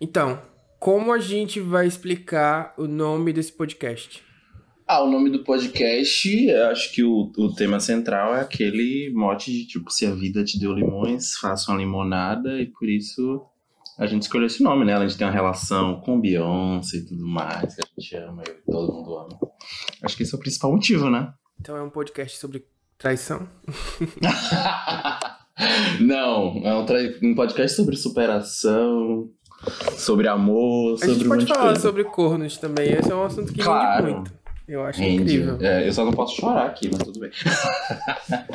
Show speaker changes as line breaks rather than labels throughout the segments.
Então, como a gente vai explicar o nome desse podcast?
Ah, o nome do podcast, acho que o, o tema central é aquele mote de tipo, se a vida te deu limões, faça uma limonada, e por isso a gente escolheu esse nome, né? A gente tem uma relação com Beyoncé e tudo mais, que a gente ama e todo mundo ama. Acho que esse é o principal motivo, né?
Então é um podcast sobre traição?
Não, é um, um, podcast sobre superação, sobre amor, sobre
A gente pode falar
coisa.
sobre cornos também, esse é um assunto que
claro.
muito. Eu acho incrível.
É, eu só não posso chorar aqui, mas tudo bem.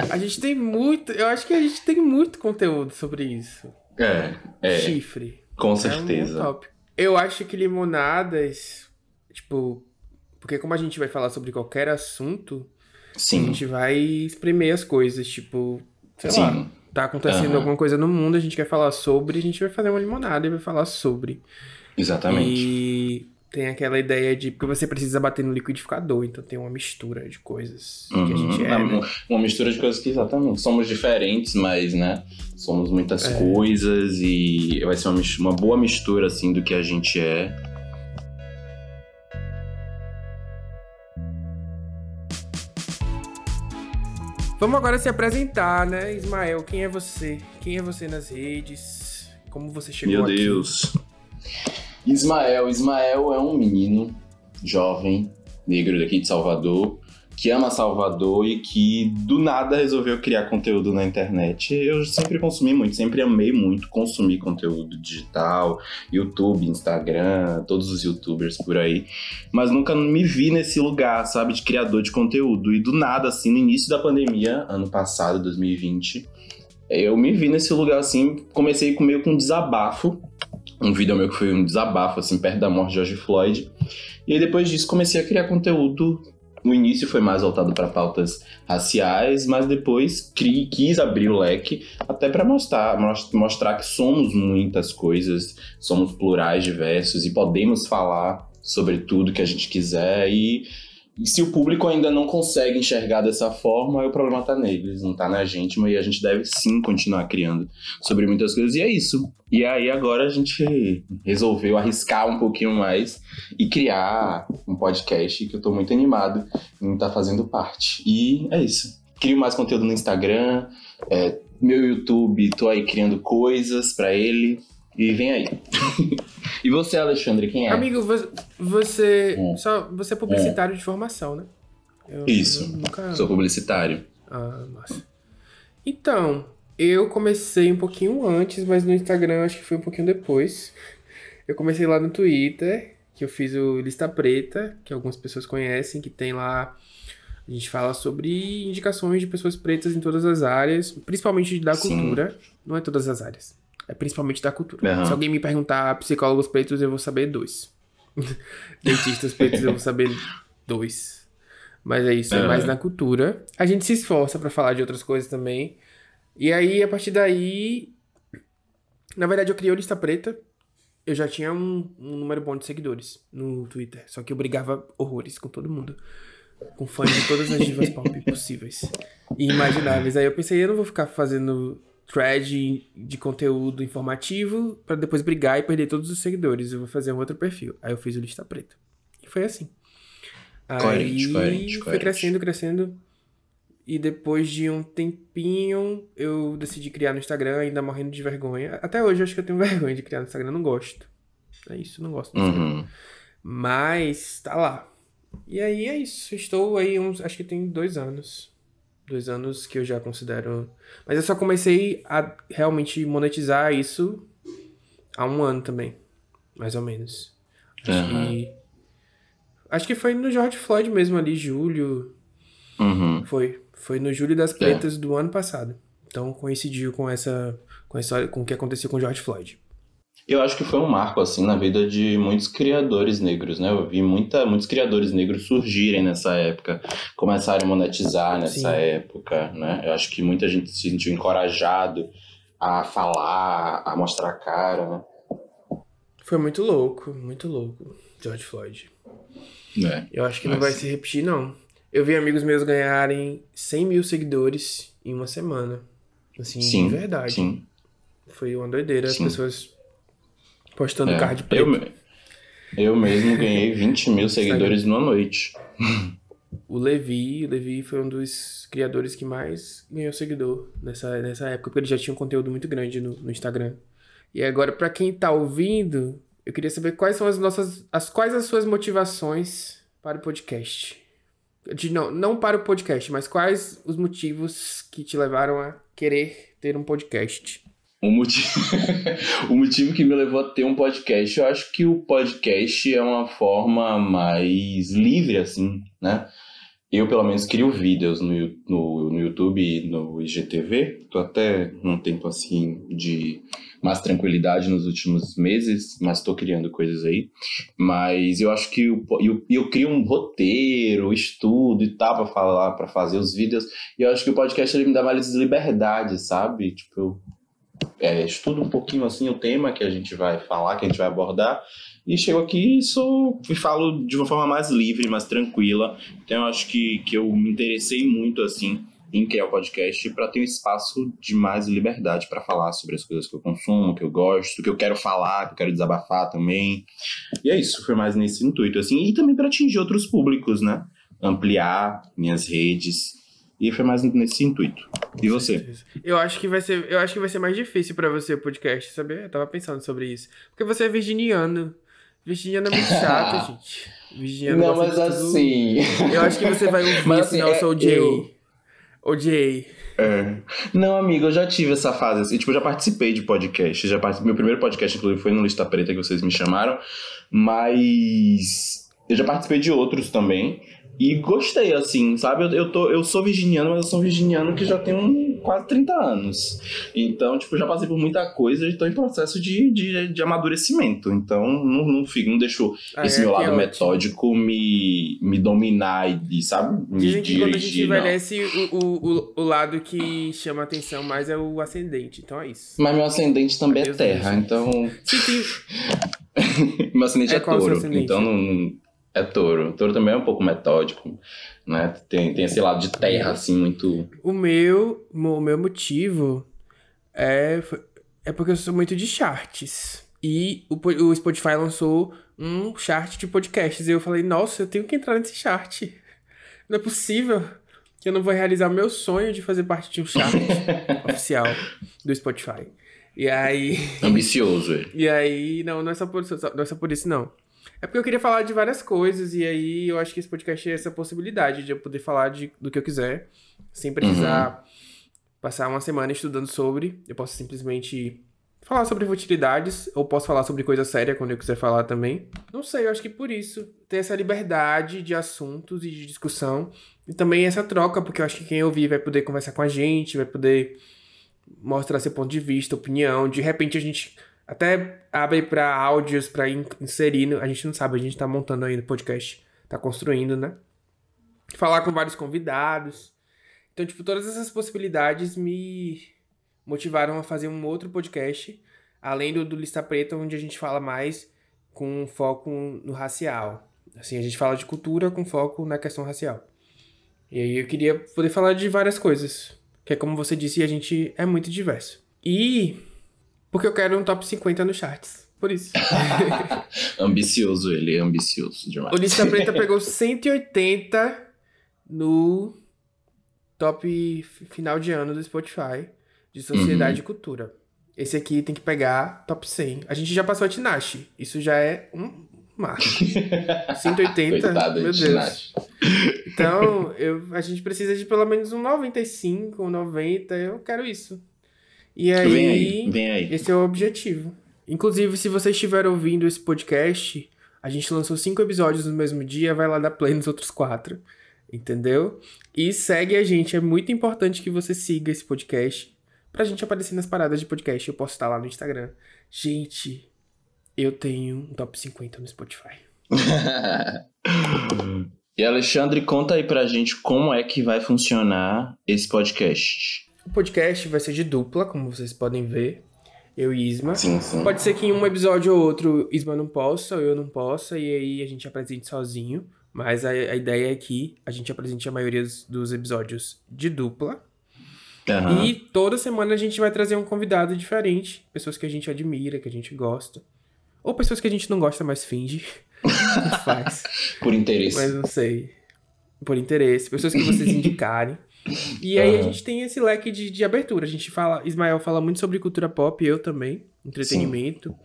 A gente tem muito. Eu acho que a gente tem muito conteúdo sobre isso.
É, é,
Chifre.
com
É um
certeza.
Eu acho que limonadas, tipo. Porque como a gente vai falar sobre qualquer assunto, a
Sim,
gente vai espremer as coisas, tipo. Sei
sim.
lá. Tá acontecendo
Aham.
alguma coisa no mundo, a gente quer falar sobre, a gente vai fazer uma limonada e vai falar sobre.
Exatamente.
E tem aquela ideia de. Porque você precisa bater no liquidificador, então tem uma mistura de coisas que a
Uhum.
gente é.
Uma-
né?
Uma mistura de coisas que exatamente somos diferentes, mas, né? Somos muitas
É.
coisas e vai ser uma, uma boa mistura, assim, do que a gente é.
Vamos agora se apresentar, né, Ismael? Quem é você? Quem é você nas redes? Como você chegou
Meu
aqui?
Deus. Ismael. Ismael é um menino jovem, negro daqui de Salvador, que ama Salvador e que do nada resolveu criar conteúdo na internet. Eu sempre consumi muito, sempre amei muito consumir conteúdo digital, YouTube, Instagram, todos os youtubers por aí. Mas nunca me vi nesse lugar, sabe, de criador de conteúdo. E do nada, assim, no início da pandemia, ano passado, 2020, eu me vi nesse lugar assim, comecei com meio com um desabafo. Um vídeo meu que foi um desabafo, assim, perto da morte de George Floyd. E aí depois disso comecei a criar conteúdo. No início foi mais voltado para pautas raciais, mas depois cri, quis abrir o leque até para mostrar, mos- mostrar que somos muitas coisas, somos plurais, diversos e podemos falar sobre tudo que a gente quiser. E, e se o público ainda não consegue enxergar dessa forma, o problema tá neles, não tá na gente, mas a gente deve sim continuar criando sobre muitas coisas. E é isso. E aí agora a gente resolveu arriscar um pouquinho mais e criar um podcast que eu tô muito animado em estar fazendo parte. E é isso. Crio mais conteúdo no Instagram, é, meu YouTube, tô aí criando coisas pra ele. E vem aí. e você, Alexandre, quem é?
Amigo, vo- você.
Hum.
Só, você é publicitário de formação, né? Eu-
Isso.
eu nunca.
Sou publicitário.
Ah, nossa. Então, eu comecei um pouquinho antes, mas no Instagram acho que foi um pouquinho depois. Eu comecei lá no Twitter, que eu fiz o Lista Preta, que algumas pessoas conhecem, que tem lá. A gente fala sobre indicações de pessoas pretas em todas as áreas, principalmente da
Sim.
cultura. Não é todas as áreas. É principalmente da cultura.
Aham.
Se alguém me perguntar psicólogos pretos, eu vou saber dois. Dentistas pretos, eu vou saber dois. Mas é isso, é
Aham.
mais na cultura. A gente se esforça pra falar de outras coisas também. E aí, a partir daí. Na verdade, eu criei o Lista Preta. Eu já tinha um, um número bom de seguidores no Twitter. Só que eu brigava horrores com todo mundo. Com fãs de todas as divas pop possíveis e imagináveis. Aí eu pensei, eu não vou ficar fazendo thread de conteúdo informativo pra depois brigar e perder todos os seguidores. Eu vou fazer um outro perfil. Aí eu fiz o Lista Preta. E foi assim. Aí
coerente,
foi
coerente.
crescendo, crescendo. E depois de um tempinho, eu decidi criar no Instagram, ainda morrendo de vergonha. Até hoje eu acho que eu tenho vergonha de criar no Instagram, não gosto. É isso, não gosto.
Uhum.
Mas tá lá. E aí é isso. Estou aí uns. Acho que tem dois anos. Dois anos que eu já considero. Mas eu só comecei a realmente monetizar isso há um ano também. Mais ou menos. Acho
Aham.
que. Acho que foi no George Floyd mesmo ali, julho.
Uhum.
Foi. Foi no Julho das Pretas do ano passado. Então coincidiu com essa. Com, essa, com o que aconteceu com o George Floyd.
Eu acho que foi um marco, assim, na vida de muitos criadores negros, né? Eu vi muita, muitos criadores negros surgirem nessa época, começarem a monetizar nessa
Sim.
época, né? Eu acho que muita gente se sentiu encorajado a falar, a mostrar a cara, né?
Foi muito louco, muito louco, George Floyd.
É.
Eu acho que não
Mas-
vai se repetir, não. Eu vi amigos meus ganharem 100 mil seguidores em uma semana. Assim,
Sim,
de verdade.
sim.
Foi uma doideira. As
Sim.
pessoas Postando
É,
card preto.
eu, eu mesmo ganhei 20 mil seguidores numa noite.
O Levi, o Levi foi um dos criadores que mais ganhou seguidor nessa, nessa época, porque ele já tinha um conteúdo muito grande no, no Instagram. E agora, pra quem tá ouvindo, eu queria saber quais são as nossas. As, quais as suas motivações para o podcast. De, não, não para o podcast, mas quais os motivos que te levaram a querer ter um podcast?
O motivo, o motivo que me levou a ter um podcast, eu acho que o podcast é uma forma mais livre, assim, né? Eu, pelo menos, crio vídeos no, no, no YouTube e no IGTV. Tô até num tempo, assim, de mais tranquilidade nos últimos meses, mas tô criando coisas aí. Mas eu acho que po- eu, eu crio um roteiro, estudo e tal, pra falar, pra fazer os vídeos. E eu acho que o podcast ele me dá mais liberdade, sabe? Tipo, eu é, estudo um pouquinho assim o tema que a gente vai falar, que a gente vai abordar, e chego aqui e sou, e falo de uma forma mais livre, mais tranquila. Então eu acho que, que eu me interessei muito assim em criar o podcast para ter um espaço de mais liberdade para falar sobre as coisas que eu consumo, que eu gosto, que eu quero falar, que eu quero desabafar também. E é isso, foi mais nesse intuito assim, e também para atingir outros públicos, né? Ampliar minhas redes. E foi mais nesse intuito. E você?
Eu acho que vai ser, eu acho que vai ser mais difícil pra você o podcast, sabe? Eu tava pensando sobre isso. Porque você é virginiano. Virginiano é muito chato, gente. Virginiano
Não, mas
de tudo.
assim.
Eu acho que você vai ouvir
Mas, assim,
nosso
é,
OJ.
eu-
OJ.
É. Não, amigo, eu já tive essa fase assim. Tipo, eu já participei de podcast. Já participei, meu primeiro podcast, inclusive, foi no Lista Preta que vocês me chamaram. Mas eu já participei de outros também. E gostei, assim, sabe? Eu, eu, tô, eu sou virginiano, mas eu sou um virginiano que já tem um, quase 30 anos. Então, tipo, já passei por muita coisa e tô em processo de, de, de amadurecimento. Então, não, não, fico, não deixo
Ah,
esse
é,
meu lado
ótimo.
metódico me, me dominar e, sabe? Me
Dizem que quando a gente
dirigir,
envelhece, o, o, o, lado que chama atenção mais é o ascendente. Então é isso.
Mas meu ascendente também é
Deus
terra,
Deus.
então.
Sim, sim.
meu ascendente
É
é, touro.
ascendente?
Então não- é touro. Touro também é um pouco metódico, né? Tem, tem esse lado de terra, assim, muito.
O meu, o meu motivo é, é porque eu sou muito de charts. E o, o Spotify lançou um chart de podcasts. E eu falei, nossa, eu tenho que entrar nesse chart. Não é possível que eu não vou realizar o meu sonho de fazer parte de um chart oficial do Spotify. E aí.
Ambicioso ele.
E aí, não, não é só por, não é só por isso, não. É porque eu queria falar de várias coisas, e aí eu acho que esse podcast é essa possibilidade de eu poder falar de, do que eu quiser, sem precisar passar uma semana estudando sobre. Eu posso simplesmente falar sobre futilidades, ou posso falar sobre coisa séria quando eu quiser falar também. Não sei, eu acho que por isso, ter essa liberdade de assuntos e de discussão, e também essa troca, porque eu acho que quem ouvir vai poder conversar com a gente, vai poder mostrar seu ponto de vista, opinião. De repente a gente até abre para áudios para inserir. A gente não sabe, a gente tá montando ainda o podcast, tá construindo, né? Falar com vários convidados. Então, tipo, todas essas possibilidades me motivaram a fazer um outro podcast, além do, do Lista Preta, onde a gente fala mais com foco no racial. Assim, a gente fala de cultura com foco na questão racial. E aí eu queria poder falar de várias coisas. Que é como você disse, a gente é muito diverso. E porque eu quero um top 50 no charts. Por isso.
ambicioso ele, é ambicioso demais.
o Lista Preta pegou 180 no top final de ano do Spotify de sociedade e cultura. Esse aqui tem que pegar top 100. A gente já passou a Tinashe. Isso já é um marco. 180,
Coitada
meu
de
Deus. Então, eu, a gente precisa de pelo menos um 95, um 90. Eu quero isso. E aí,
Vem aí, vem aí.
esse é o objetivo. Inclusive, se você estiver ouvindo esse podcast, a gente lançou cinco episódios no mesmo dia, vai lá dar play nos outros quatro. Entendeu? E segue a gente. É muito importante que você siga esse podcast pra gente aparecer nas paradas de podcast. Eu posso estar lá no Instagram. Gente, eu tenho um top 50 no Spotify.
e Alexandre, conta aí pra gente como é que vai funcionar esse podcast.
O podcast vai ser de dupla, como vocês podem ver. Eu e Isma.
Sim, sim.
Pode ser que em um episódio ou outro Isma não possa, ou eu não possa, e aí a gente apresente sozinho. Mas a, a ideia é que a gente apresente a maioria dos, dos episódios de dupla.
Aham.
E toda semana a gente vai trazer um convidado diferente. Pessoas que a gente admira, que a gente gosta. Ou pessoas que a gente não gosta, mas finge. faz.
Por interesse.
Mas não sei. Por interesse. Pessoas que vocês indicarem. E aí a gente tem esse leque de, de abertura. A gente fala. Ismael fala muito sobre cultura pop, eu também. Entretenimento.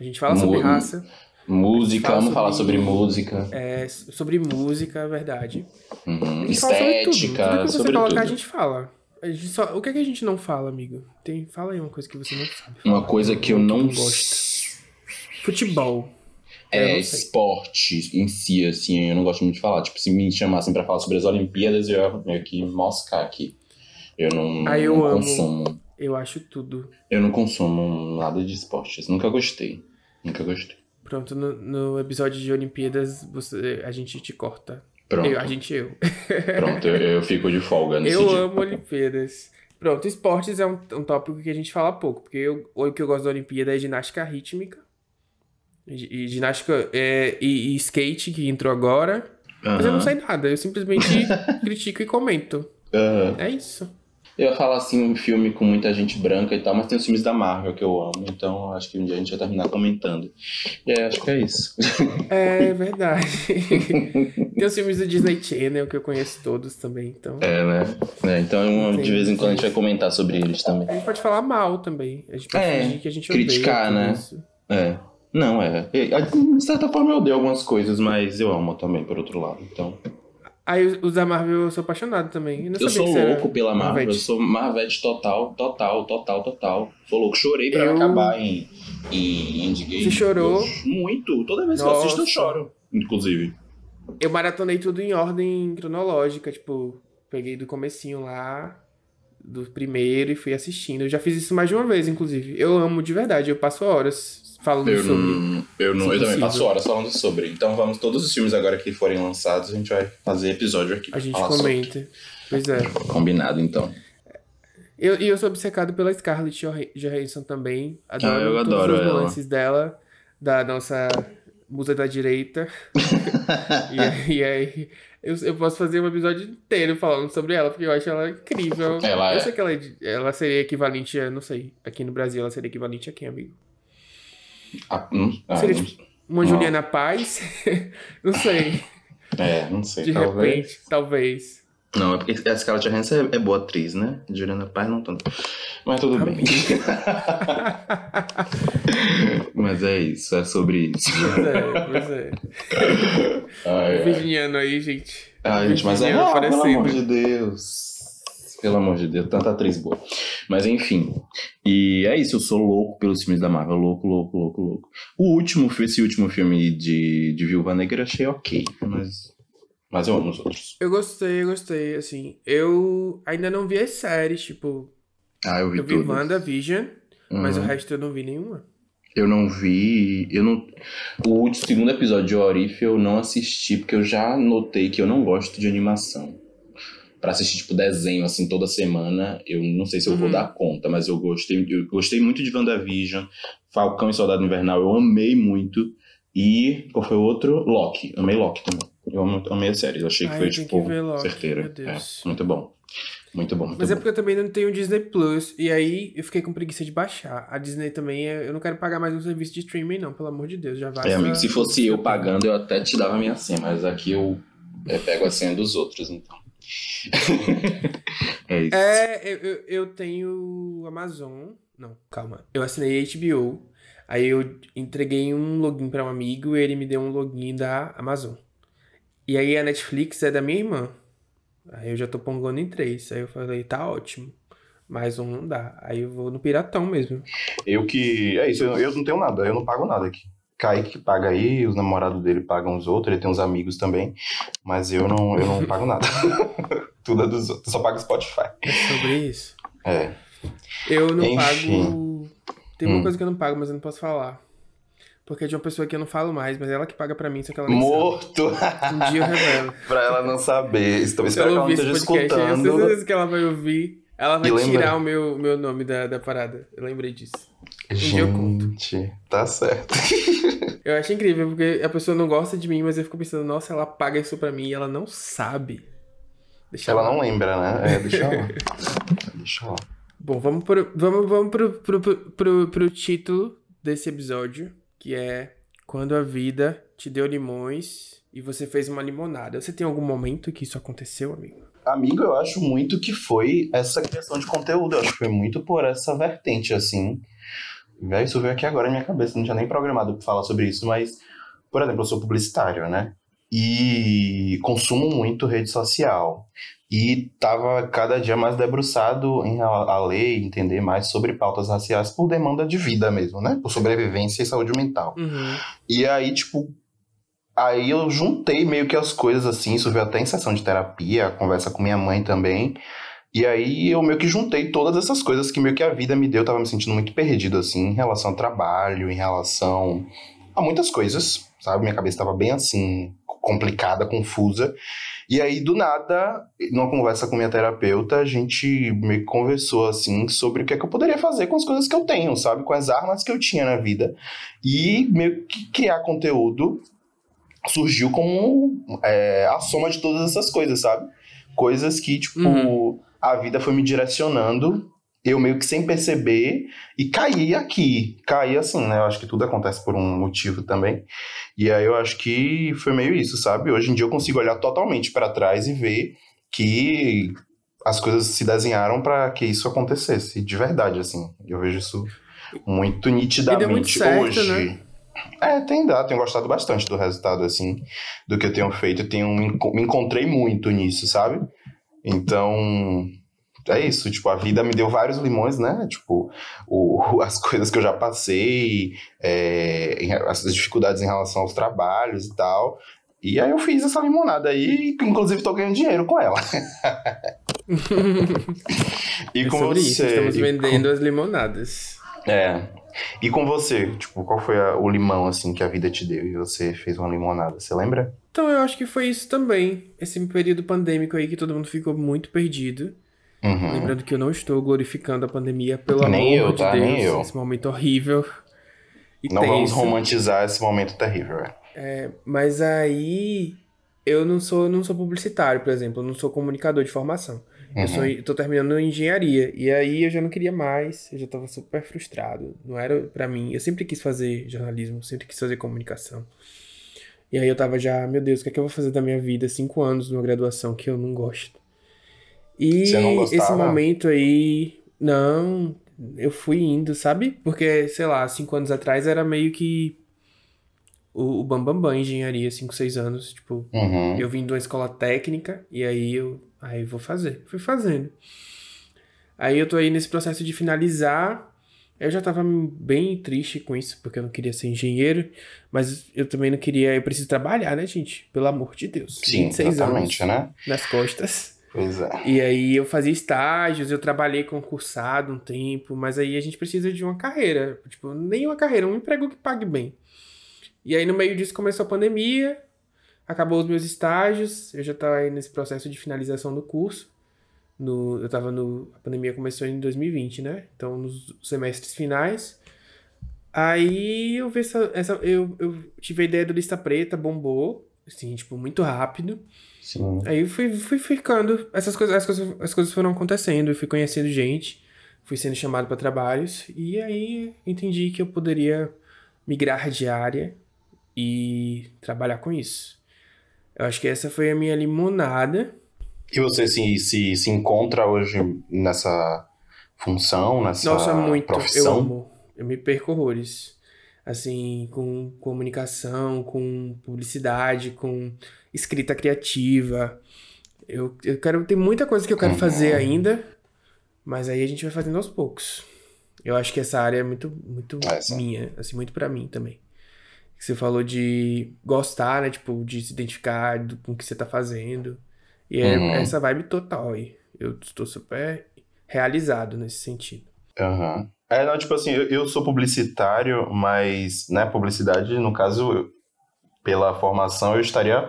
A gente fala sobre
Mu-
raça.
Música,
Fala
vamos falar
sobre-
sobre música.
É, sobre música, é verdade.
Uhum.
A gente fala sobre tudo.
Estética,
Tudo que você
sobre
colocar, a
tudo.
gente fala. A gente só... O que, é que a gente não fala, amigo? Tem... Fala aí uma coisa que você não sabe.
Uma coisa que eu não
gosto. Futebol.
É esporte em si, assim, eu não gosto muito de falar. Tipo, se me chamassem pra falar sobre as Olimpíadas, eu ia meio que moscar aqui. Eu não,
Ah, eu
não
amo.
consumo.
Eu acho tudo.
Eu não consumo nada de esportes. Nunca gostei. Nunca gostei.
Pronto, no, no episódio de Olimpíadas, você, a gente te corta.
Pronto.
Eu, a gente, eu.
Pronto, eu, eu fico de folga nesse
Eu
dia.
amo Olimpíadas. Pronto, esportes é um, um tópico que a gente fala pouco, porque eu, o que eu gosto da Olimpíada é ginástica rítmica. E, e ginástica é, e, e skate, que entrou agora. Mas eu não sei nada, eu simplesmente critico e comento.
Aham.
É isso.
Eu ia falar assim, um filme com muita gente branca e tal, mas tem os filmes da Marvel que eu amo, então acho que um dia a gente vai terminar comentando. E é, acho que é isso.
É verdade. Tem os filmes do Disney Channel que eu conheço todos também, então.
É, né? É, então de vez em quando a gente vai comentar sobre eles também.
A gente pode falar mal também. A gente pode
É,
que a gente
criticar, né?
isso.
É. Não, é. De certa forma eu odeio algumas coisas, mas eu amo também, por outro lado. Então.
Aí os- os da Marvel eu sou apaixonado também. Eu, não
Eu sou louco pela Marvel, eu sou Marvete total, total, total, total. Sou louco, chorei pra
Eu-
acabar em, em Endgame.
Você chorou?
Eu- muito. Toda vez que eu assisto eu
Nossa.
choro, inclusive.
Eu maratonei tudo em ordem cronológica, tipo, peguei do comecinho lá, do primeiro e fui assistindo. Eu já fiz isso mais de uma vez, inclusive. Eu amo de verdade, eu passo horas falando
Eu
sobre.
não, eu não, eu também passo horas falando sobre. Então vamos, todos os filmes agora que forem lançados, a gente vai fazer episódio aqui.
A gente
falar sobre.
comenta. Pois é.
Combinado, então.
Eu, e eu sou obcecado pela Scarlett Joh- Johansson também. Adoro
Ah, eu
todos
adoro
os
ela.
nuances dela, da nossa musa da direita. e aí, eu, eu posso fazer um episódio inteiro falando sobre ela, porque eu acho ela incrível.
Ela
eu
é.
sei que ela, é ela seria equivalente a, não sei, aqui no Brasil ela seria equivalente a quem, amigo?
Ah, hum, ah,
Seria tipo uma
Não.
Juliana Paz? não sei,
É, não sei.
de
talvez.
repente, talvez.
Não, é porque a Scarlett Johansson é, é boa atriz, né? Juliana Paz não tanto. Mas tudo bem. Mas é isso, é sobre isso.
Pois é, pois é.
Ai, ai.
Virginiano aí, gente.
Ai, gente, mas é. Ah, pelo amor de Deus. Pelo amor de Deus, tanta atriz boa. Mas enfim. E é isso, eu sou louco pelos filmes da Marvel. Louco, louco, louco, louco. O último, esse último filme de, de Viúva Negra eu achei ok. Mas. Mas eu amo os outros.
Eu gostei, eu gostei, assim. Eu ainda não vi as séries, tipo,
Ah, eu vi
eu vi
tudo.
WandaVision, mas o
Uhum.
resto eu não vi nenhuma.
Eu não vi. Eu não. O último, segundo episódio de Orif eu não assisti, porque eu já notei que eu não gosto de animação. Pra assistir, tipo, desenho, assim, toda semana, eu não sei se eu vou
Uhum.
dar conta, mas eu gostei, eu gostei muito de WandaVision, Falcão e Soldado Invernal, eu amei muito. E qual foi o outro? Loki. Amei Loki também. Eu amei a série. Eu achei que
Ai,
foi, tipo,
que Loki, Deus.
É, muito bom. Muito bom. Muito
Mas é
bom.
porque eu também não tenho Disney Plus, e aí eu fiquei com preguiça de baixar. A Disney também, é- eu não quero pagar mais um serviço de streaming, não, pelo amor de Deus, já vai.
É, amigo, se fosse eu pagando, eu até te dava a minha senha, mas aqui eu é, pego a senha dos outros, então. é isso.
É, eu, eu, eu tenho Amazon. Não, calma. Eu assinei HBO. Aí eu entreguei um login pra um amigo e ele me deu um login da Amazon. E aí a Netflix é da minha irmã. Aí eu já tô pongando em três. Aí eu falei, tá ótimo. Mais um não dá. Aí eu vou no Piratão mesmo.
Eu que. É isso, eu, eu não tenho nada, eu não pago nada aqui. Kaique paga aí, os namorados dele pagam os outros, ele tem uns amigos também, mas eu não, eu não pago nada. Tudo é dos outros, só pago Spotify.
É sobre isso.
É.
Eu não
Enfim.
pago. Tem uma
Hum.
coisa que eu não pago, mas eu não posso falar. Porque é de uma pessoa que eu não falo mais, mas ela que paga pra mim, só que ela nem
Morto!
sabe. Um dia eu revelo.
pra ela não saber. Estou
ela
esperando que ela não esteja
podcast, eu
escutando.
certeza que ela vai ouvir. Ela vai
E
tirar o meu, meu nome da, da parada. Eu lembrei disso. dia eu conto.
Gente, tá certo.
Eu acho incrível, porque a pessoa não gosta de mim, mas eu fico pensando, nossa, ela paga isso pra mim e ela não sabe. Deixa
Ela não lembra, né? É, deixa lá. Deixa lá.
Bom, vamos pro, vamos, vamos pro, pro, pro, pro, pro título desse episódio, que é quando a vida te deu limões e você fez uma limonada. Você tem algum momento que isso aconteceu, amigo?
Amigo, eu acho muito que foi essa criação de conteúdo. Eu acho que foi muito por essa vertente, assim. Isso veio aqui agora na minha cabeça, não tinha nem programado pra falar sobre isso, mas, por exemplo, eu sou publicitário, né? E consumo muito rede social. E tava cada dia mais debruçado em a ler e entender mais sobre pautas raciais por demanda de vida mesmo, né? Por sobrevivência e saúde mental.
Uhum.
E aí, tipo, Aí eu juntei meio que as coisas assim, isso veio até em sessão de terapia, conversa com minha mãe também. E aí eu meio que juntei todas essas coisas que meio que a vida me deu, eu tava me sentindo muito perdido assim, em relação ao trabalho, em relação a muitas coisas, sabe? Minha cabeça tava bem assim, complicada, confusa. E aí, do nada, numa conversa com minha terapeuta, a gente meio que conversou, assim, sobre o que é que eu poderia fazer com as coisas que eu tenho, sabe? Com as armas que eu tinha na vida. E meio que criar conteúdo surgiu como é, a soma de todas essas coisas, sabe? Coisas que, tipo, uhum. a vida foi me direcionando, eu meio que sem perceber, e caí aqui. Caí assim, né? Eu acho que tudo acontece por um motivo também. E aí eu acho que foi meio isso, sabe? Hoje em dia eu consigo olhar totalmente para trás e ver que as coisas se desenharam para que isso acontecesse, de verdade, assim. Eu vejo isso muito nitidamente muito certo, hoje. Né? É, tem dado, tenho gostado bastante do resultado, assim, do que eu tenho feito. Eu tenho, me encontrei muito nisso, sabe? Então, é isso, tipo, a vida me deu vários limões, né? Tipo, o, as coisas que eu já passei, é, as dificuldades em relação aos trabalhos e tal. E aí eu fiz essa limonada aí, inclusive tô ganhando dinheiro com ela.
e é com sobre você, isso, estamos vendendo com... as limonadas.
É, e com você, tipo, qual foi a, o limão, assim, que a vida te deu e você fez uma limonada? Você lembra?
Então, eu acho que foi isso também. Esse período pandêmico aí que todo mundo ficou muito perdido. Uhum. Lembrando que eu não estou glorificando a pandemia, pelo nem amor eu, de tá? Deus. Nem eu. Esse momento horrível.
Não tenso. vamos romantizar esse momento terrível. É.
é, mas aí eu não sou, não sou publicitário, por exemplo, eu não sou comunicador de formação. Uhum. Eu sou, tô terminando engenharia. E aí eu já não queria mais, eu já tava super frustrado. Não era para mim. Eu sempre quis fazer jornalismo, sempre quis fazer comunicação. E aí eu tava já, meu Deus, o que é que eu vou fazer da minha vida? Cinco anos numa graduação que eu não gosto. E esse momento aí, não, eu fui indo, sabe? Porque, sei lá, cinco anos atrás era meio que o, o Bambambam Bam Bam, engenharia, cinco, seis anos. Tipo, uhum. eu vim de uma escola técnica e aí eu Aí vou fazer. Fui fazendo. Aí eu tô aí nesse processo de finalizar. Eu já tava bem triste com isso, porque eu não queria ser engenheiro, mas eu também não queria. Eu preciso trabalhar, né, gente? Pelo amor de Deus.
Sim, 26 exatamente, anos né?
Nas costas.
É.
E aí eu fazia estágios, eu trabalhei concursado um tempo, mas aí a gente precisa de uma carreira. Tipo, nem uma carreira, um emprego que pague bem. E aí no meio disso começou a pandemia, Acabou os meus estágios, eu já estava aí nesse processo de finalização do curso. No, eu estava no. A pandemia começou em 2020, né? Então, nos semestres finais. Aí eu vi essa. essa eu, eu tive a ideia do lista preta, bombou. Assim, tipo, muito rápido.
Sim.
Aí fui, fui ficando. Essas coisas, as, coisas, as coisas foram acontecendo. Eu fui conhecendo gente. Fui sendo chamado para trabalhos. E aí entendi que eu poderia migrar de área e trabalhar com isso. Eu acho que essa foi a minha limonada.
E você se, se, se encontra hoje nessa função, nessa
Nossa, muito.
profissão?
Eu amo. Eu me perco horrores. Assim, com comunicação, com publicidade, com escrita criativa. Eu, eu quero. Tem muita coisa que eu quero uhum. fazer ainda, mas aí a gente vai fazendo aos poucos. Eu acho que essa área é muito, muito é, minha, assim, muito para mim também você falou de gostar, né? Tipo, de se identificar do, com o que você tá fazendo. E é uhum. essa vibe total aí. Eu estou super realizado nesse sentido.
Aham. Uhum. É, não, tipo assim, eu, eu, sou publicitário, mas, né, publicidade, no caso, eu, pela formação, eu estaria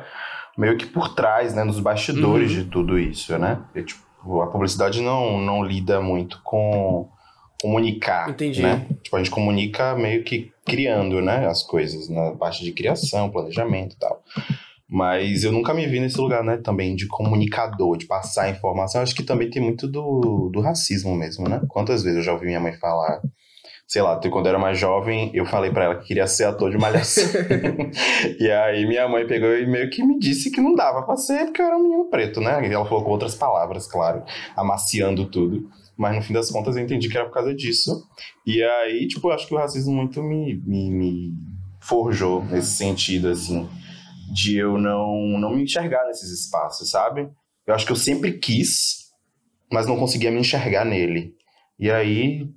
meio que por trás, né, nos bastidores uhum. de tudo isso, né? Eu, tipo, a publicidade não, não lida muito com comunicar,
Entendi.
né? Tipo, a gente comunica meio que criando, né, as coisas, na parte de criação, planejamento e tal. Mas eu nunca me vi nesse lugar, né, também de comunicador, de passar informação. Acho que também tem muito do, do racismo mesmo, né? Quantas vezes eu já ouvi minha mãe falar sei lá, quando eu era mais jovem, eu falei para ela que queria ser ator de malhação. e aí minha mãe pegou e meio que me disse que não dava pra ser porque eu era um menino preto, né? E ela falou com outras palavras, claro, amaciando tudo. Mas no fim das contas eu entendi que era por causa disso. E aí, tipo, eu acho que o racismo muito me, me, me forjou nesse sentido, assim, de eu não, não me enxergar nesses espaços, sabe? Eu acho que eu sempre quis, mas não conseguia me enxergar nele. E aí,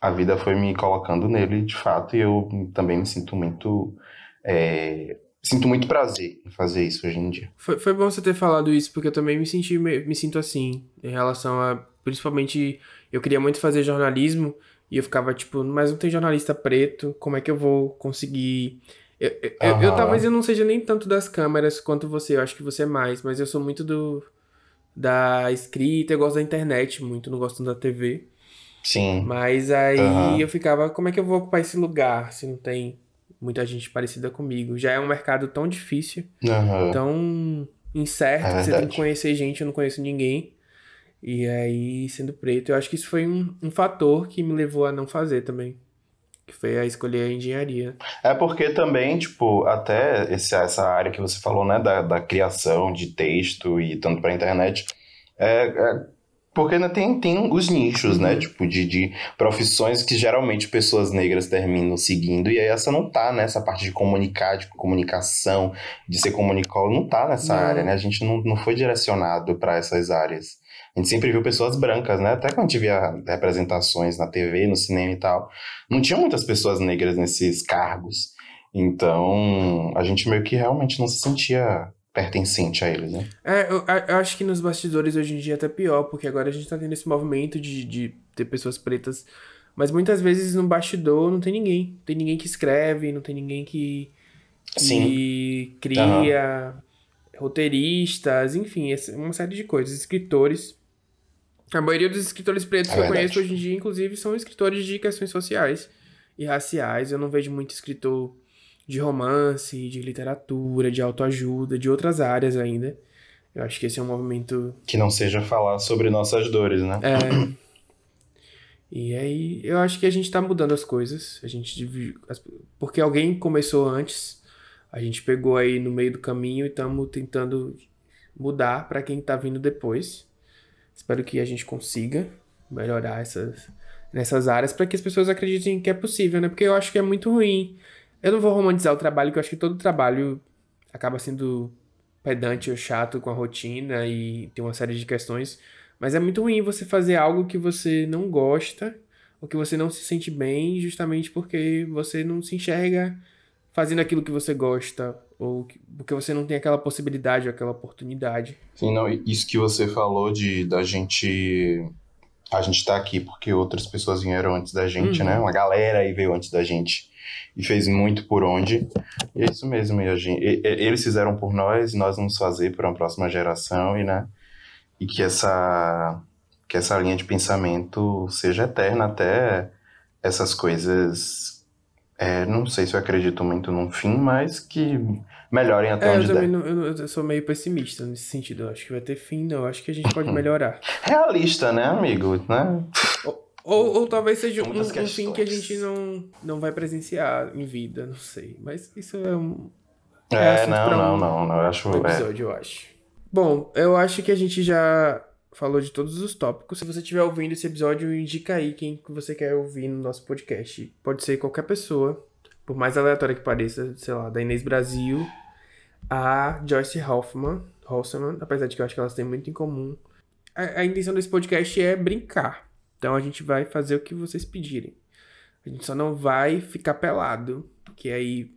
a vida foi me colocando nele de fato e eu também me sinto muito é, sinto muito prazer em fazer isso hoje em dia.
Foi, foi bom você ter falado isso porque eu também me senti me sinto assim em relação a principalmente eu queria muito fazer jornalismo e eu ficava tipo mas não tem jornalista preto como é que eu vou conseguir eu, eu, uhum. eu, talvez eu não seja nem tanto das câmeras quanto você eu acho que você é mais mas eu sou muito do da escrita eu gosto da internet muito não gosto da TV
Sim.
Mas aí uhum. eu ficava, como é que eu vou ocupar esse lugar se não tem muita gente parecida comigo? Já é um mercado tão difícil,
uhum.
tão incerto, é você tem que conhecer gente, eu não conheço ninguém. E aí, sendo preto, eu acho que isso foi um, um fator que me levou a não fazer também. Que foi a escolher a engenharia.
É porque também, tipo, até esse, essa área que você falou, né, da, da criação de texto e tanto pra internet, é, é porque ainda tem, tem os nichos, né? uhum. Tipo, de, de profissões que geralmente pessoas negras terminam seguindo. E aí essa não tá nessa parte de comunicar, de comunicação, de ser comunicólogo, não tá nessa não. área, né? A gente não, não foi direcionado para essas áreas. A gente sempre viu pessoas brancas, né? Até quando a gente via representações na TV, no cinema e tal. Não tinha muitas pessoas negras nesses cargos. Então, a gente meio que realmente não se sentia pertencente a eles, né?
É, eu, eu, acho que nos bastidores hoje em dia é até pior, porque agora a gente tá tendo esse movimento de, de ter pessoas pretas, mas muitas vezes no bastidor não tem ninguém. Não tem ninguém que escreve, não tem ninguém que, que Sim. cria, uhum. roteiristas, enfim, uma série de coisas, escritores. A maioria dos escritores pretos é que verdade. eu conheço hoje em dia, inclusive, são escritores de questões sociais e raciais. Eu não vejo muito escritor de romance, de literatura, de autoajuda, de outras áreas ainda. Eu acho que esse é um movimento.
Que não seja falar sobre nossas dores, né?
É. E aí, eu acho que a gente tá mudando as coisas. A gente. Porque alguém começou antes. A gente pegou aí no meio do caminho e estamos tentando mudar para quem tá vindo depois. Espero que a gente consiga melhorar essas, nessas áreas para que as pessoas acreditem que é possível, né? Porque eu acho que é muito ruim eu não vou romantizar o trabalho, porque eu acho que todo trabalho acaba sendo pedante ou chato com a rotina e tem uma série de questões. Mas é muito ruim você fazer algo que você não gosta ou que você não se sente bem, justamente porque você não se enxerga fazendo aquilo que você gosta ou porque você não tem aquela possibilidade ou aquela oportunidade.
Sim, não, isso que você falou de da gente a gente tá aqui porque outras pessoas vieram antes da gente, uhum. né? Uma galera aí veio antes da gente e fez muito por onde. E é isso mesmo. E gente, e, eles fizeram por nós e nós vamos fazer para uma próxima geração e, né? E que essa, que essa linha de pensamento seja eterna até essas coisas. É, não sei se eu acredito muito num fim, mas que melhorem até é, onde
eu
der.
Não, eu sou meio pessimista nesse sentido. Eu acho que vai ter fim, não. Eu acho que a gente pode melhorar.
Realista, né, amigo? Né?
Ou, ou talvez seja um, um fim que a gente não, não vai presenciar em vida, não sei. Mas isso é um.
É, é não, não, um, não, não, Eu acho. Um
é. episódio, eu acho. Bom, eu acho que a gente já falou de todos os tópicos. Se você estiver ouvindo esse episódio, indica aí quem que você quer ouvir no nosso podcast. Pode ser qualquer pessoa, por mais aleatória que pareça, sei lá, da Inês Brasil a Joyce Hoffman, Hoffman apesar de que eu acho que elas têm muito em comum. A, a intenção desse podcast é brincar. Então a gente vai fazer o que vocês pedirem. A gente só não vai ficar pelado, que aí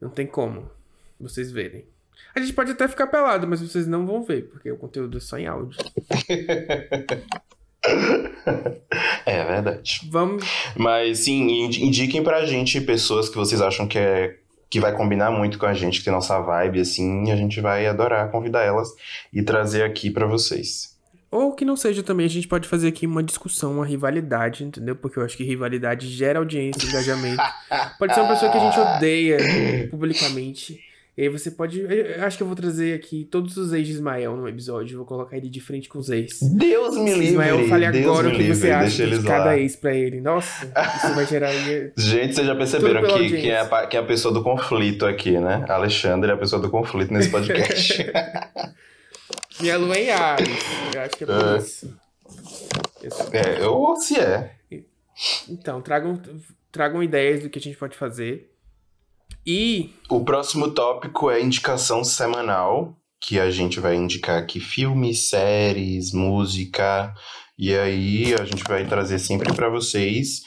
não tem como vocês verem. A gente pode até ficar pelado, mas vocês não vão ver, porque o conteúdo é só em áudio.
é verdade.
Vamos.
Mas sim, indiquem pra gente pessoas que vocês acham que é que vai combinar muito com a gente, que tem nossa vibe assim, e a gente vai adorar convidar elas e trazer aqui para vocês.
Ou que não seja também, a gente pode fazer aqui uma discussão, uma rivalidade, entendeu? Porque eu acho que rivalidade gera audiência, engajamento. Pode ser uma pessoa que a gente odeia publicamente. E aí você pode. Eu acho que eu vou trazer aqui todos os ex de Ismael no episódio. Vou colocar ele de frente com os ex.
Deus me livre.
Ismael, fale
Deus
agora o que
livre,
você acha de cada
lá.
ex pra ele. Nossa, isso vai gerar.
Gente, vocês já perceberam que quem é, a, quem é a pessoa do conflito aqui, né? Alexandre é a pessoa do conflito nesse podcast.
Minha lua é em Ares. Eu acho que é por
É.
isso. Eu
é, ou se é.
Então, tragam, tragam ideias do que a gente pode fazer. E
O próximo tópico é indicação semanal, que a gente vai indicar aqui filmes, séries, música, e aí a gente vai trazer sempre pra vocês.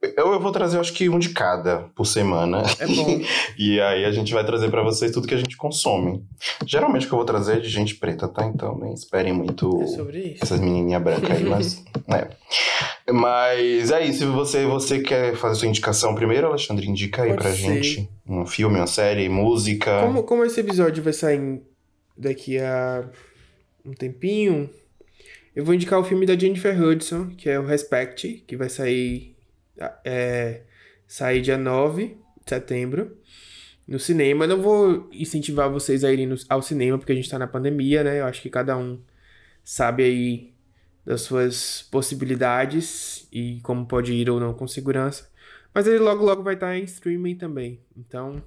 Eu, eu vou trazer, acho que um de cada por semana.
é bom.
E aí a gente vai trazer pra vocês tudo que a gente consome. Geralmente o que eu vou trazer é de gente preta, tá? Então nem esperem muito
É
essas menininhas brancas aí, mas. É. Mas é isso. Você, você quer fazer sua indicação primeiro, Alexandre? Indica aí
Pode
pra
ser.
gente. Um filme, uma série, música.
Como, como esse episódio vai sair daqui a um tempinho, eu vou indicar o filme da Jennifer Hudson, que é o Respect, que vai sair, é, sair dia 9 de setembro no cinema. Eu não vou incentivar vocês a irem no- ao cinema, porque a gente tá na pandemia, né? Eu acho que cada um sabe aí das suas possibilidades e como pode ir ou não com segurança. Mas ele logo logo vai estar em streaming também. Então,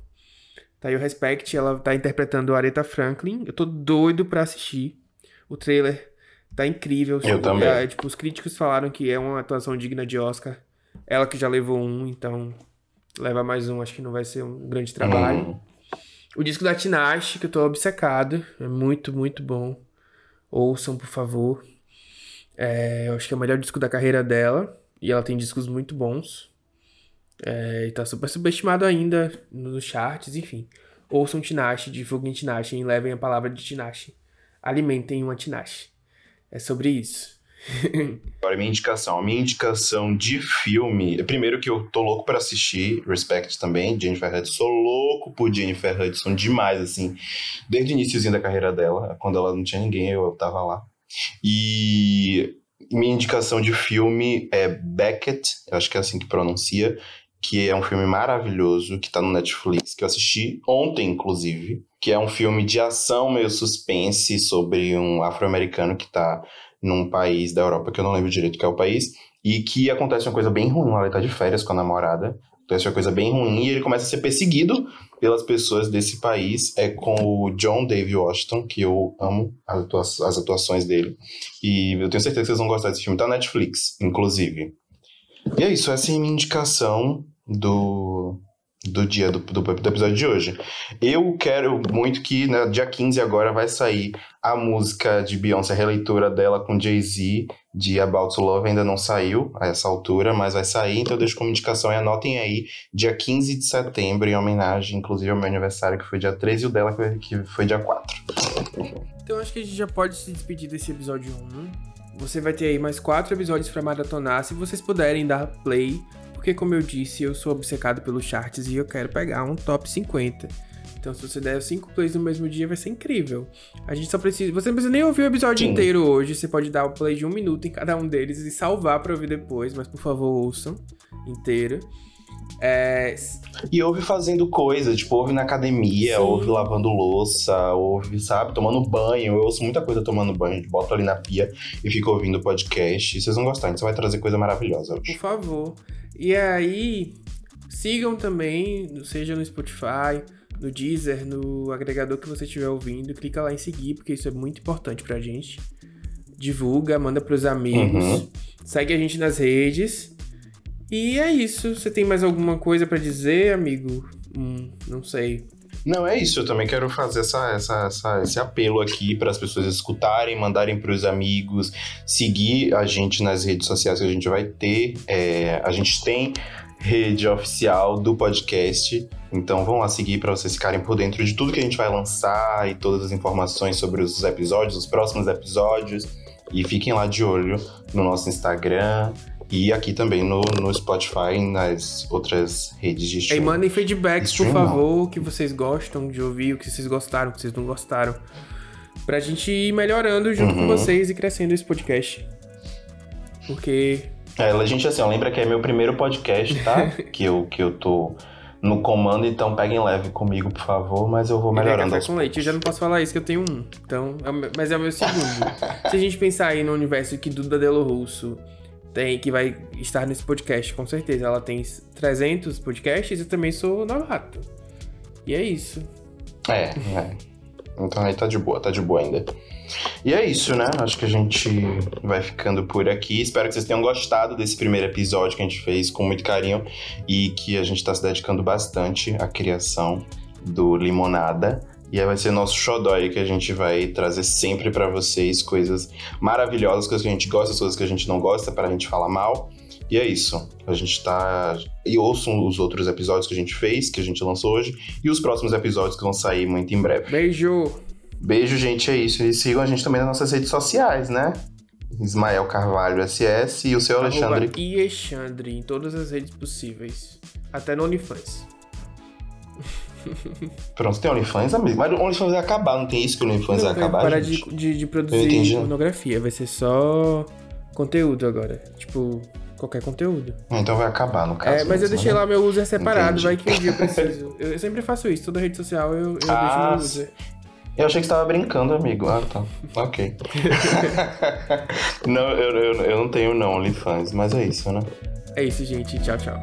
Tá aí o Respect, ela tá interpretando a Aretha Franklin. Eu tô doido pra assistir. O trailer tá incrível.
Eu também.
É, tipo, os críticos falaram que é uma atuação digna de Oscar. Ela que já levou um, então leva mais um, acho que não vai ser um grande trabalho.
Hum,
O disco da Tinashe, que eu tô obcecado. É muito, muito bom. Ouçam, por favor. É, eu acho que é o melhor disco da carreira dela. E ela tem discos muito bons. É, e tá super subestimado ainda nos charts, enfim. Ouçam Tinashe, divulguem Tinashe e levem a palavra de Tinashe. Alimentem uma Tinashe. É sobre isso.
Agora, minha indicação. A minha indicação de filme. Primeiro que eu tô louco pra assistir, Respect também, Jennifer Hudson. Sou louco por Jennifer Hudson demais, assim. Desde o iníciozinho da carreira dela, quando ela não tinha ninguém, eu tava lá. E minha indicação de filme é Beckett, acho que é assim que pronuncia, que é um filme maravilhoso, que tá no Netflix, que eu assisti ontem, inclusive, que é um filme de ação meio suspense sobre um afro-americano que tá num país da Europa, que eu não lembro direito qual é o país, e que acontece uma coisa bem ruim, ele tá de férias com a namorada, acontece uma coisa bem ruim, e ele começa a ser perseguido pelas pessoas desse país, é com o John David Washington, que eu amo as atuações dele, e eu tenho certeza que vocês vão gostar desse filme, tá na Netflix, inclusive. E é isso, essa é a minha indicação do, do dia do, do, do episódio de hoje. Eu quero muito que, né, dia 15 agora vai sair a música de Beyoncé, a releitura dela com Jay-Z, de About to Love, ainda não saiu a essa altura, mas vai sair, então eu deixo como indicação e anotem aí, dia 15 de setembro, em homenagem, inclusive, ao meu aniversário, que foi dia 13, e o dela, que foi- dia 4.
Então acho que a gente já pode se despedir desse episódio 1. Você vai ter aí mais quatro episódios pra maratonar, se vocês puderem dar play, porque como eu disse, eu sou obcecado pelos charts e eu quero pegar um top 50. Então se você der cinco plays no mesmo dia vai ser incrível. A gente só precisa, você não precisa nem ouvir o episódio
Sim.
inteiro hoje, você pode dar o play de um minuto em cada um deles e salvar pra ouvir depois, mas por favor ouçam inteiro. É,
E ouve fazendo coisa, tipo, ouve na academia,
Sim.
ouve lavando louça, ouve, sabe, tomando banho. Eu ouço muita coisa tomando banho, boto ali na pia e fico ouvindo podcast. E vocês vão gostar, então você vai trazer coisa maravilhosa
Por
hoje.
favor. E aí, sigam também, seja no Spotify, no Deezer, no agregador que você estiver ouvindo. Clica lá em seguir, porque isso é muito importante pra gente. Divulga, manda pros amigos.
Uhum.
Segue a gente nas redes. E é isso. Você tem mais alguma coisa pra dizer, amigo? Hum, não sei.
Não, é isso. Eu também quero fazer essa, essa, essa- esse apelo aqui para as pessoas escutarem, mandarem para os amigos, seguir a gente nas redes sociais que a gente vai ter. É, a gente tem rede oficial do podcast. Então vão lá seguir para vocês ficarem por dentro de tudo que a gente vai lançar e todas as informações sobre os episódios, os próximos episódios. E fiquem lá de olho no nosso Instagram e aqui também no, no Spotify e nas outras redes de streaming.
mandem feedbacks, por favor, o que vocês gostam de ouvir, o que vocês gostaram, o que vocês não gostaram. Pra gente ir melhorando junto com
Uhum.
vocês e crescendo esse podcast. Porque
É, gente, assim, ó, lembra que é meu primeiro podcast, tá? que, eu, que eu tô no comando, então peguem leve comigo, por favor, mas eu vou
Ele é
melhorando
café
aos
com leite. Eu já não posso falar isso, que eu tenho um. Então, é meu- mas é o meu segundo. Se a gente pensar aí no universo que Duda Delo Russo tem, que vai estar nesse podcast, com certeza. Ela tem 300 podcasts e também sou novato. E é isso.
É, é. Então aí tá de boa, tá de boa ainda. E é isso, né? Acho que a gente vai ficando por aqui. Espero que vocês tenham gostado desse primeiro episódio que a gente fez com muito carinho e que a gente tá se dedicando bastante à criação do Limonada. E aí vai ser nosso xodó aí que a gente vai trazer sempre pra vocês coisas maravilhosas, coisas que a gente gosta, coisas que a gente não gosta, pra gente falar mal. E é isso. A gente tá. E ouçam os outros episódios que a gente fez, que a gente lançou hoje, e os próximos episódios que vão sair muito em breve.
Beijo!
Beijo, gente, é isso. E sigam a gente também nas nossas redes sociais, né? Ismael Carvalho SS e o seu Alexandre.
Arroba Alexandre em todas as redes possíveis. Até no OnlyFans.
Pronto, tem OnlyFans, amigo. Mas o OnlyFans vai acabar, não tem isso que o OnlyFans vai acabar,
parar
gente?
de, de, de produzir pornografia. Vai ser só conteúdo agora. Tipo, qualquer conteúdo.
Então vai acabar, no caso.
É, mas eu deixei
né?
lá meu user separado,
Entendi.
vai que um dia eu preciso. Eu sempre faço isso, toda rede social eu, eu
Ah,
deixo meu user.
Eu achei que você tava brincando, amigo. Ah, tá. Ok. não, eu, eu, eu não tenho não OnlyFans, mas é isso, né?
É isso, gente. Tchau, tchau.